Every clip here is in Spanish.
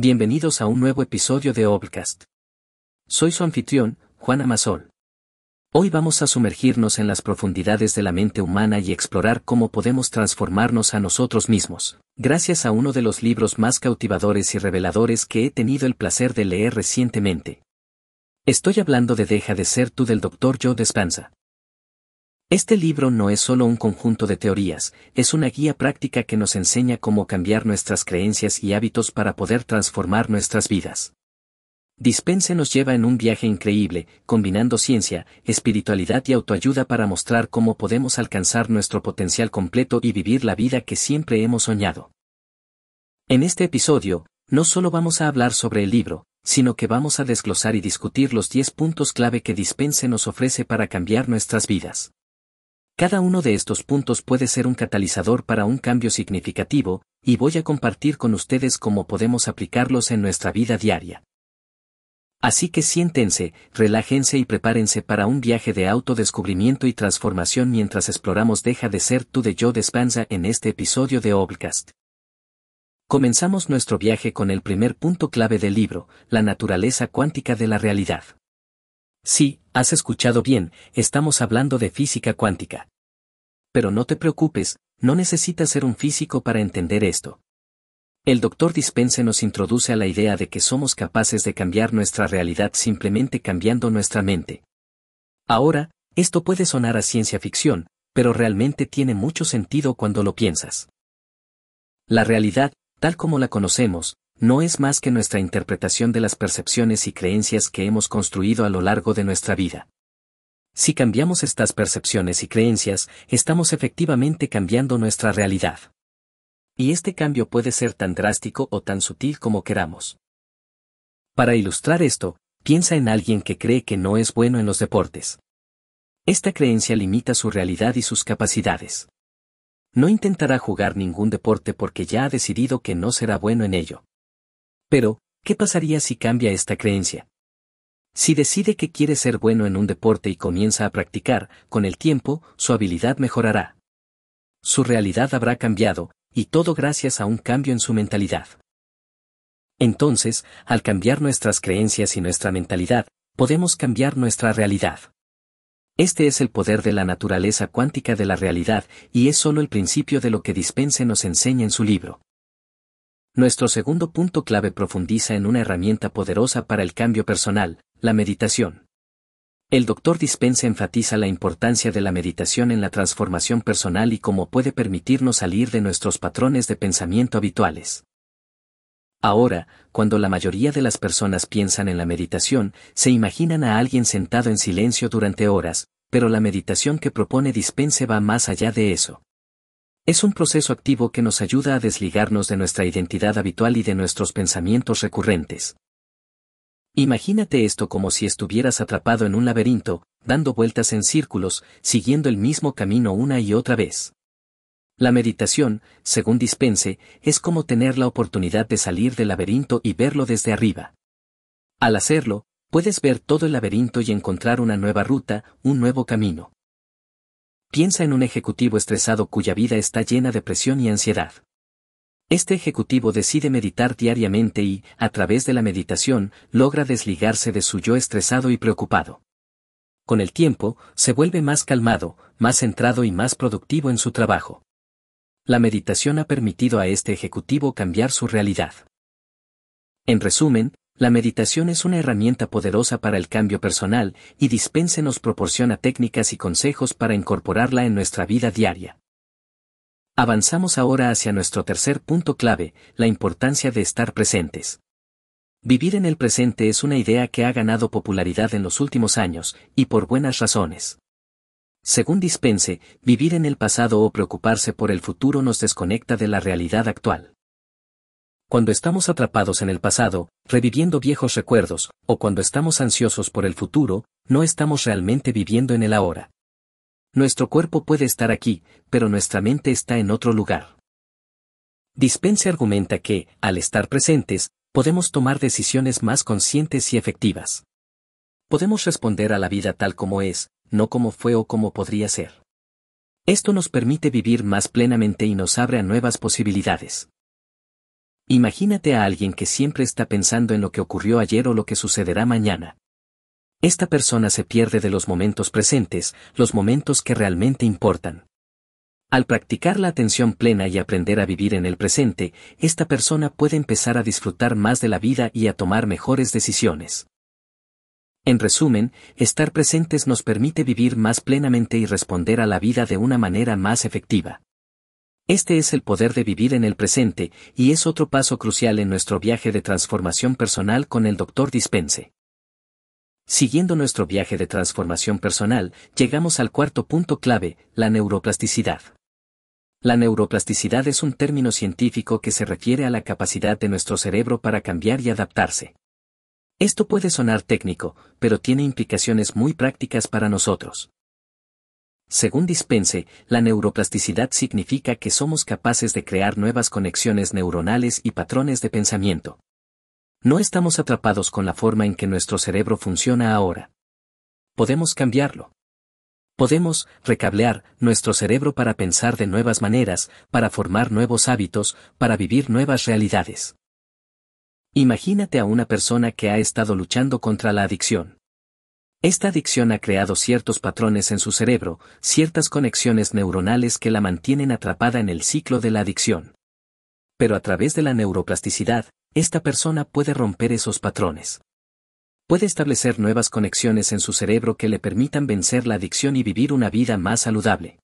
Bienvenidos a un nuevo episodio de Obcast. Soy su anfitrión, Juan Amasol. Hoy vamos a sumergirnos en las profundidades de la mente humana y explorar cómo podemos transformarnos a nosotros mismos, gracias a uno de los libros más cautivadores y reveladores que he tenido el placer de leer recientemente. Estoy hablando de Deja de ser tú del Dr. Joe Dispenza. Este libro no es solo un conjunto de teorías, es una guía práctica que nos enseña cómo cambiar nuestras creencias y hábitos para poder transformar nuestras vidas. Dispense nos lleva en un viaje increíble, combinando ciencia, espiritualidad y autoayuda para mostrar cómo podemos alcanzar nuestro potencial completo y vivir la vida que siempre hemos soñado. En este episodio, no solo vamos a hablar sobre el libro, sino que vamos a desglosar y discutir los 10 puntos clave que Dispense nos ofrece para cambiar nuestras vidas. Cada uno de estos puntos puede ser un catalizador para un cambio significativo, y voy a compartir con ustedes cómo podemos aplicarlos en nuestra vida diaria. Así que siéntense, relájense y prepárense para un viaje de autodescubrimiento y transformación mientras exploramos Deja de ser tú de Joe Despanza en este episodio de Obcast. Comenzamos nuestro viaje con el primer punto clave del libro, la naturaleza cuántica de la realidad. Sí, has escuchado bien, estamos hablando de física cuántica. Pero no te preocupes, no necesitas ser un físico para entender esto. El doctor Dispense nos introduce a la idea de que somos capaces de cambiar nuestra realidad simplemente cambiando nuestra mente. Ahora, esto puede sonar a ciencia ficción, pero realmente tiene mucho sentido cuando lo piensas. La realidad, tal como la conocemos, no es más que nuestra interpretación de las percepciones y creencias que hemos construido a lo largo de nuestra vida. Si cambiamos estas percepciones y creencias, estamos efectivamente cambiando nuestra realidad. Y este cambio puede ser tan drástico o tan sutil como queramos. Para ilustrar esto, piensa en alguien que cree que no es bueno en los deportes. Esta creencia limita su realidad y sus capacidades. No intentará jugar ningún deporte porque ya ha decidido que no será bueno en ello. Pero, ¿qué pasaría si cambia esta creencia? Si decide que quiere ser bueno en un deporte y comienza a practicar, con el tiempo, su habilidad mejorará. Su realidad habrá cambiado, y todo gracias a un cambio en su mentalidad. Entonces, al cambiar nuestras creencias y nuestra mentalidad, podemos cambiar nuestra realidad. Este es el poder de la naturaleza cuántica de la realidad, y es solo el principio de lo que Dispense nos enseña en su libro. Nuestro segundo punto clave profundiza en una herramienta poderosa para el cambio personal, la meditación. El doctor Dispense enfatiza la importancia de la meditación en la transformación personal y cómo puede permitirnos salir de nuestros patrones de pensamiento habituales. Ahora, cuando la mayoría de las personas piensan en la meditación, se imaginan a alguien sentado en silencio durante horas, pero la meditación que propone Dispense va más allá de eso. Es un proceso activo que nos ayuda a desligarnos de nuestra identidad habitual y de nuestros pensamientos recurrentes. Imagínate esto como si estuvieras atrapado en un laberinto, dando vueltas en círculos, siguiendo el mismo camino una y otra vez. La meditación, según Dispense, es como tener la oportunidad de salir del laberinto y verlo desde arriba. Al hacerlo, puedes ver todo el laberinto y encontrar una nueva ruta, un nuevo camino. Piensa en un ejecutivo estresado cuya vida está llena de presión y ansiedad. Este ejecutivo decide meditar diariamente y, a través de la meditación, logra desligarse de su yo estresado y preocupado. Con el tiempo, se vuelve más calmado, más centrado y más productivo en su trabajo. La meditación ha permitido a este ejecutivo cambiar su realidad. En resumen, la meditación es una herramienta poderosa para el cambio personal, y Dispense nos proporciona técnicas y consejos para incorporarla en nuestra vida diaria. Avanzamos ahora hacia nuestro tercer punto clave, la importancia de estar presentes. Vivir en el presente es una idea que ha ganado popularidad en los últimos años, y por buenas razones. Según Dispense, vivir en el pasado o preocuparse por el futuro nos desconecta de la realidad actual. Cuando estamos atrapados en el pasado, reviviendo viejos recuerdos, o cuando estamos ansiosos por el futuro, no estamos realmente viviendo en el ahora. Nuestro cuerpo puede estar aquí, pero nuestra mente está en otro lugar. Dispense argumenta que, al estar presentes, podemos tomar decisiones más conscientes y efectivas. Podemos responder a la vida tal como es, no como fue o como podría ser. Esto nos permite vivir más plenamente y nos abre a nuevas posibilidades. Imagínate a alguien que siempre está pensando en lo que ocurrió ayer o lo que sucederá mañana. Esta persona se pierde de los momentos presentes, los momentos que realmente importan. Al practicar la atención plena y aprender a vivir en el presente, esta persona puede empezar a disfrutar más de la vida y a tomar mejores decisiones. En resumen, estar presentes nos permite vivir más plenamente y responder a la vida de una manera más efectiva. Este es el poder de vivir en el presente, y es otro paso crucial en nuestro viaje de transformación personal con el Dr. Dispense. Siguiendo nuestro viaje de transformación personal, llegamos al cuarto punto clave, la neuroplasticidad. La neuroplasticidad es un término científico que se refiere a la capacidad de nuestro cerebro para cambiar y adaptarse. Esto puede sonar técnico, pero tiene implicaciones muy prácticas para nosotros. Según Dispense, la neuroplasticidad significa que somos capaces de crear nuevas conexiones neuronales y patrones de pensamiento. No estamos atrapados con la forma en que nuestro cerebro funciona ahora. Podemos cambiarlo. Podemos recablear nuestro cerebro para pensar de nuevas maneras, para formar nuevos hábitos, para vivir nuevas realidades. Imagínate a una persona que ha estado luchando contra la adicción. Esta adicción ha creado ciertos patrones en su cerebro, ciertas conexiones neuronales que la mantienen atrapada en el ciclo de la adicción. Pero a través de la neuroplasticidad, esta persona puede romper esos patrones puede establecer nuevas conexiones en su cerebro que le permitan vencer la adicción y vivir una vida más saludable.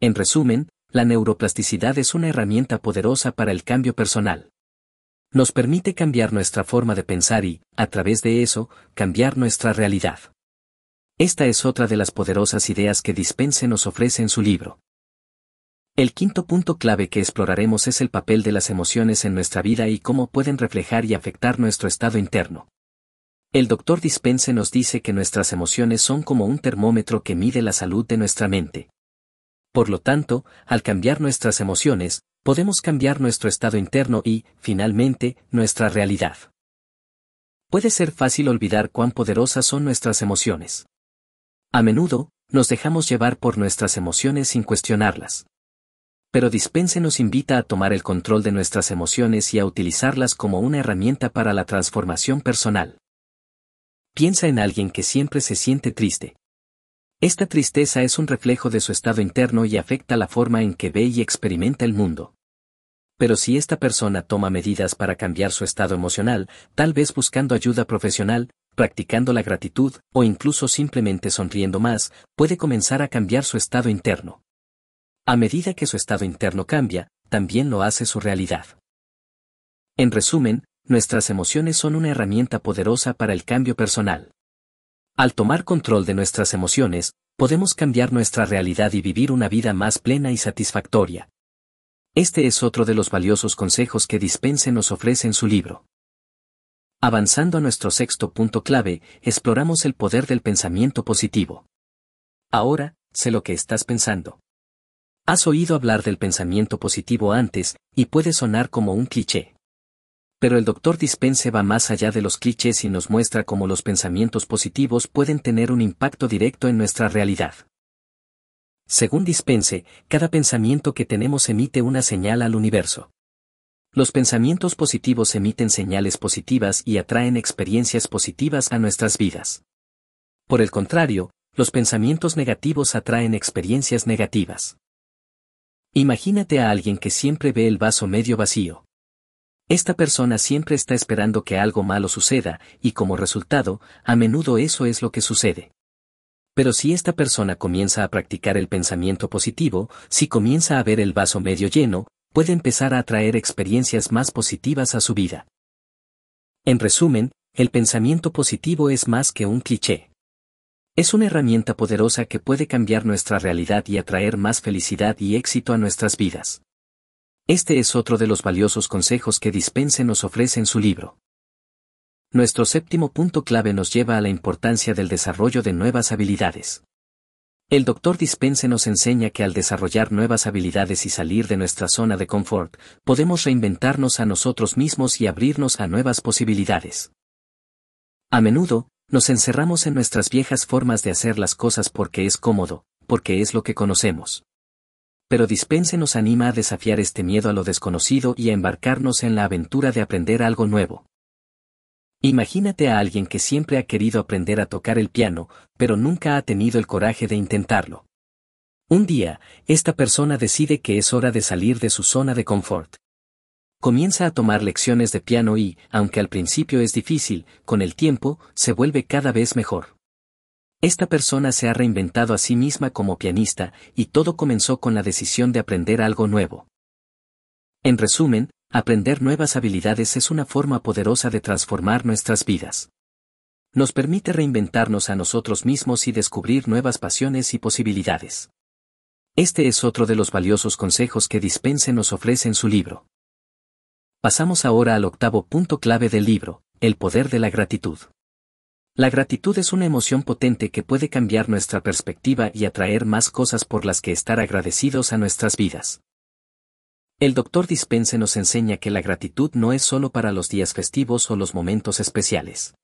En resumen, la neuroplasticidad es una herramienta poderosa para el cambio personal. Nos permite cambiar nuestra forma de pensar y, a través de eso, cambiar nuestra realidad. Esta es otra de las poderosas ideas que Dispense nos ofrece en su libro. El quinto punto clave que exploraremos es el papel de las emociones en nuestra vida y cómo pueden reflejar y afectar nuestro estado interno. El doctor Dispense nos dice que nuestras emociones son como un termómetro que mide la salud de nuestra mente. Por lo tanto, al cambiar nuestras emociones, podemos cambiar nuestro estado interno y, finalmente, nuestra realidad. Puede ser fácil olvidar cuán poderosas son nuestras emociones. A menudo, nos dejamos llevar por nuestras emociones sin cuestionarlas. Pero Dispense nos invita a tomar el control de nuestras emociones y a utilizarlas como una herramienta para la transformación personal. Piensa en alguien que siempre se siente triste. Esta tristeza es un reflejo de su estado interno y afecta la forma en que ve y experimenta el mundo. Pero si esta persona toma medidas para cambiar su estado emocional, tal vez buscando ayuda profesional, practicando la gratitud, o incluso simplemente sonriendo más, puede comenzar a cambiar su estado interno. A medida que su estado interno cambia, también lo hace su realidad. En resumen, nuestras emociones son una herramienta poderosa para el cambio personal. Al tomar control de nuestras emociones, podemos cambiar nuestra realidad y vivir una vida más plena y satisfactoria. Este es otro de los valiosos consejos que Dispense nos ofrece en su libro. Avanzando a nuestro sexto punto clave, exploramos el poder del pensamiento positivo. Ahora, sé lo que estás pensando. Has oído hablar del pensamiento positivo antes, y puede sonar como un cliché. Pero el doctor Dispense va más allá de los clichés y nos muestra cómo los pensamientos positivos pueden tener un impacto directo en nuestra realidad. Según Dispense, cada pensamiento que tenemos emite una señal al universo. Los pensamientos positivos emiten señales positivas y atraen experiencias positivas a nuestras vidas. Por el contrario, los pensamientos negativos atraen experiencias negativas. Imagínate a alguien que siempre ve el vaso medio vacío. Esta persona siempre está esperando que algo malo suceda, y como resultado, a menudo eso es lo que sucede. Pero si esta persona comienza a practicar el pensamiento positivo, si comienza a ver el vaso medio lleno, puede empezar a atraer experiencias más positivas a su vida. En resumen, el pensamiento positivo es más que un cliché. Es una herramienta poderosa que puede cambiar nuestra realidad y atraer más felicidad y éxito a nuestras vidas. Este es otro de los valiosos consejos que Dispense nos ofrece en su libro. Nuestro séptimo punto clave nos lleva a la importancia del desarrollo de nuevas habilidades. El doctor Dispense nos enseña que al desarrollar nuevas habilidades y salir de nuestra zona de confort, podemos reinventarnos a nosotros mismos y abrirnos a nuevas posibilidades. A menudo, nos encerramos en nuestras viejas formas de hacer las cosas porque es cómodo, porque es lo que conocemos Pero Dispense nos anima a desafiar este miedo a lo desconocido y a embarcarnos en la aventura de aprender algo nuevo. Imagínate a alguien que siempre ha querido aprender a tocar el piano, pero nunca ha tenido el coraje de intentarlo. Un día, esta persona decide que es hora de salir de su zona de confort. Comienza a tomar lecciones de piano y, aunque al principio es difícil, con el tiempo, se vuelve cada vez mejor. Esta persona se ha reinventado a sí misma como pianista, y todo comenzó con la decisión de aprender algo nuevo. En resumen, Aprender nuevas habilidades es una forma poderosa de transformar nuestras vidas. Nos permite reinventarnos a nosotros mismos y descubrir nuevas pasiones y posibilidades. Este es otro de los valiosos consejos que Dispense nos ofrece en su libro. Pasamos ahora al octavo punto clave del libro, el poder de la gratitud. La gratitud es una emoción potente que puede cambiar nuestra perspectiva y atraer más cosas por las que estar agradecidos a nuestras vidas. El doctor Dispense nos enseña que la gratitud no es solo para los días festivos o los momentos especiales.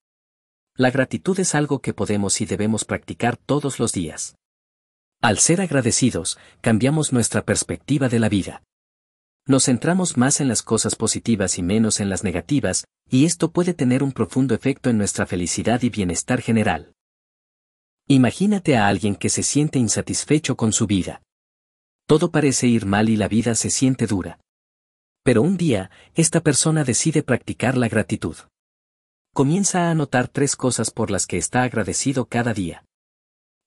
La gratitud es algo que podemos y debemos practicar todos los días. Al ser agradecidos, cambiamos nuestra perspectiva de la vida. Nos centramos más en las cosas positivas y menos en las negativas, y esto puede tener un profundo efecto en nuestra felicidad y bienestar general. Imagínate a alguien que se siente insatisfecho con su vida. Todo parece ir mal y la vida se siente dura. Pero un día, esta persona decide practicar la gratitud. Comienza a anotar tres cosas por las que está agradecido cada día.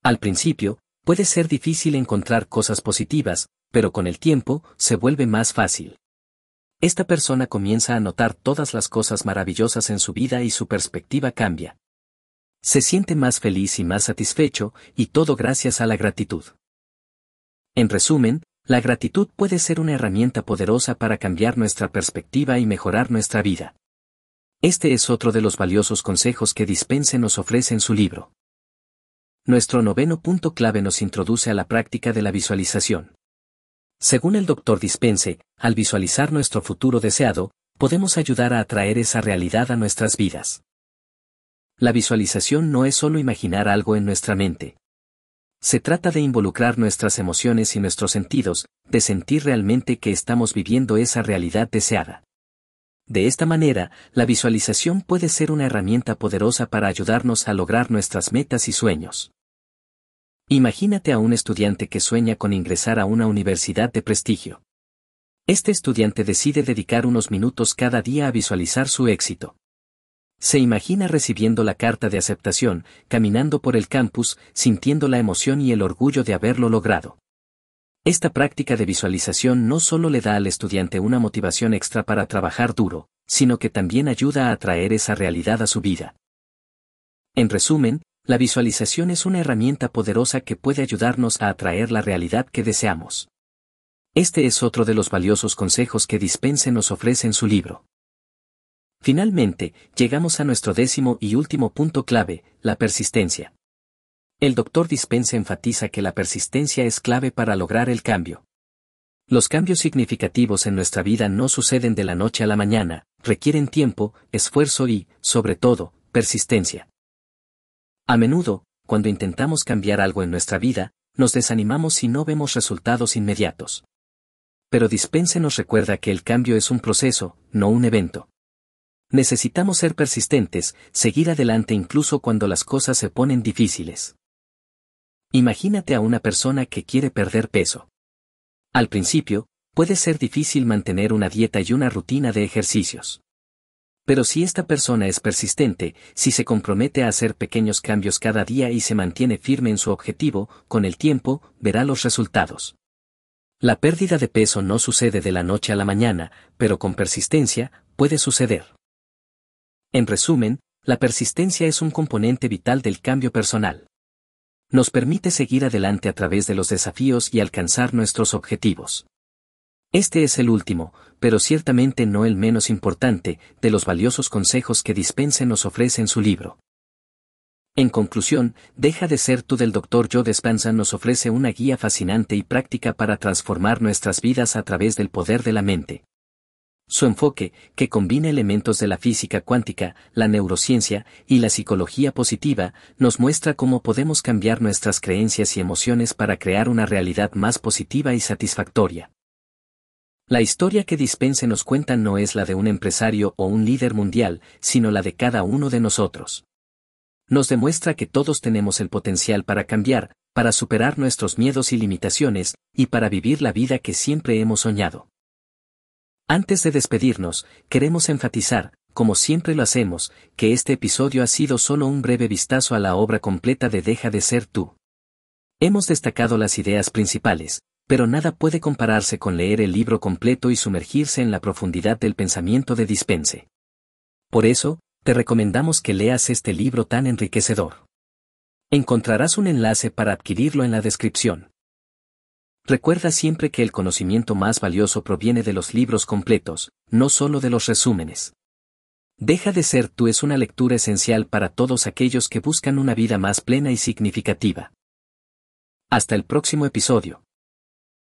Al principio, puede ser difícil encontrar cosas positivas, pero con el tiempo, se vuelve más fácil. Esta persona comienza a notar todas las cosas maravillosas en su vida y su perspectiva cambia. Se siente más feliz y más satisfecho, y todo gracias a la gratitud. En resumen, la gratitud puede ser una herramienta poderosa para cambiar nuestra perspectiva y mejorar nuestra vida. Este es otro de los valiosos consejos que Dispense nos ofrece en su libro. Nuestro noveno punto clave nos introduce a la práctica de la visualización. Según el doctor Dispense, al visualizar nuestro futuro deseado, podemos ayudar a atraer esa realidad a nuestras vidas. La visualización no es solo imaginar algo en nuestra mente, se trata de involucrar nuestras emociones y nuestros sentidos, de sentir realmente que estamos viviendo esa realidad deseada. De esta manera, la visualización puede ser una herramienta poderosa para ayudarnos a lograr nuestras metas y sueños. Imagínate a un estudiante que sueña con ingresar a una universidad de prestigio. Este estudiante decide dedicar unos minutos cada día a visualizar su éxito. Se imagina recibiendo la carta de aceptación, caminando por el campus, sintiendo la emoción y el orgullo de haberlo logrado. Esta práctica de visualización no solo le da al estudiante una motivación extra para trabajar duro, sino que también ayuda a atraer esa realidad a su vida. En resumen, la visualización es una herramienta poderosa que puede ayudarnos a atraer la realidad que deseamos. Este es otro de los valiosos consejos que Dispense nos ofrece en su libro. Finalmente, llegamos a nuestro décimo y último punto clave, la persistencia. El doctor Dispense enfatiza que la persistencia es clave para lograr el cambio. Los cambios significativos en nuestra vida no suceden de la noche a la mañana, requieren tiempo, esfuerzo y, sobre todo, persistencia. A menudo, cuando intentamos cambiar algo en nuestra vida, nos desanimamos si no vemos resultados inmediatos. Pero Dispense nos recuerda que el cambio es un proceso, no un evento. Necesitamos ser persistentes, seguir adelante incluso cuando las cosas se ponen difíciles. Imagínate a una persona que quiere perder peso. Al principio, puede ser difícil mantener una dieta y una rutina de ejercicios. Pero si esta persona es persistente, si se compromete a hacer pequeños cambios cada día y se mantiene firme en su objetivo, con el tiempo, verá los resultados. La pérdida de peso no sucede de la noche a la mañana, pero con persistencia, puede suceder. En resumen, la persistencia es un componente vital del cambio personal. Nos permite seguir adelante a través de los desafíos y alcanzar nuestros objetivos. Este es el último, pero ciertamente no el menos importante, de los valiosos consejos que Dispense nos ofrece en su libro. En conclusión, Deja de ser tú del Dr. Joe Dispenza nos ofrece una guía fascinante y práctica para transformar nuestras vidas a través del poder de la mente. Su enfoque, que combina elementos de la física cuántica, la neurociencia y la psicología positiva, nos muestra cómo podemos cambiar nuestras creencias y emociones para crear una realidad más positiva y satisfactoria. La historia que Dispense nos cuenta no es la de un empresario o un líder mundial, sino la de cada uno de nosotros. Nos demuestra que todos tenemos el potencial para cambiar, para superar nuestros miedos y limitaciones, y para vivir la vida que siempre hemos soñado. Antes de despedirnos, queremos enfatizar, como siempre lo hacemos, que este episodio ha sido solo un breve vistazo a la obra completa de Deja de ser tú. Hemos destacado las ideas principales, pero nada puede compararse con leer el libro completo y sumergirse en la profundidad del pensamiento de Dispense. Por eso, te recomendamos que leas este libro tan enriquecedor. Encontrarás un enlace para adquirirlo en la descripción. Recuerda siempre que el conocimiento más valioso proviene de los libros completos, no solo de los resúmenes. Deja de ser tú es una lectura esencial para todos aquellos que buscan una vida más plena y significativa. Hasta el próximo episodio.